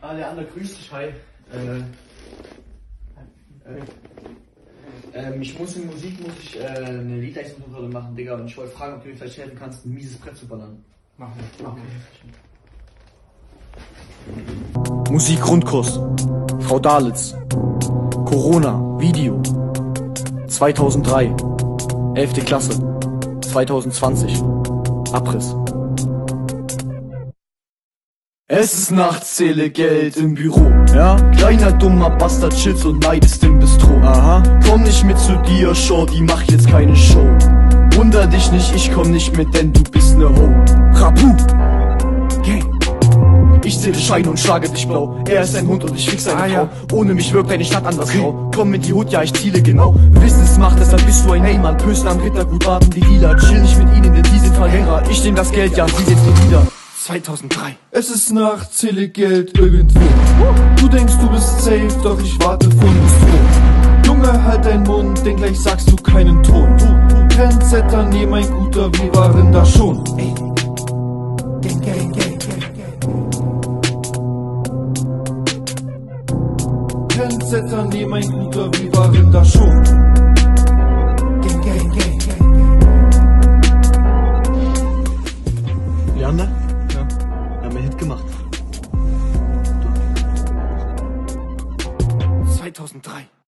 Ah, der andere grüßt dich, hi. Äh, äh, ähm, ich muss in Musik, muss ich äh, eine Liedleistungskontrolle machen, Digga, und ich wollte fragen, ob du mir vielleicht helfen kannst, ein mieses Brett zu ballern. Machen wir. Okay. Musikgrundkurs. Frau Dalitz. Corona. Video. 2003. 11. Klasse. 2020. Abriss. Es ist nachts, zähle Geld im Büro. Ja? Kleiner dummer Bastard chillst und neidest im Bistro. Aha. Komm nicht mit zu dir, Shorty, mach jetzt keine Show. Wunder dich nicht, ich komm nicht mit, denn du bist ne Ho. Rapu. Gang. Ich zähle Scheine und schlage dich blau. Er ist ein Hund und ich fix seine Ah, Frau. ja. Ohne mich wirkt deine Stadt anders grau. Komm in die Hut, ja, ich ziele genau. Wissensmacht, deshalb bist du ein Heymann. Pösten am Rittergut, baden die Lila. Chill nicht mit ihnen, denn die sind Verlierer. Ich nehm das Geld, ja, sie sind nie wieder. 2003. Es ist Nacht, zähle Geld irgendwo. Du denkst, du bist safe, doch ich warte vor dem Thron. Junge, halt dein Mund, denn gleich sagst du keinen Ton. Trendsetter, nee, mein Guter, wir waren da schon. Ey. Gang, gang, gang. Trendsetter, nee, mein Guter, wir waren da schon. Gang, gang, gang. 2003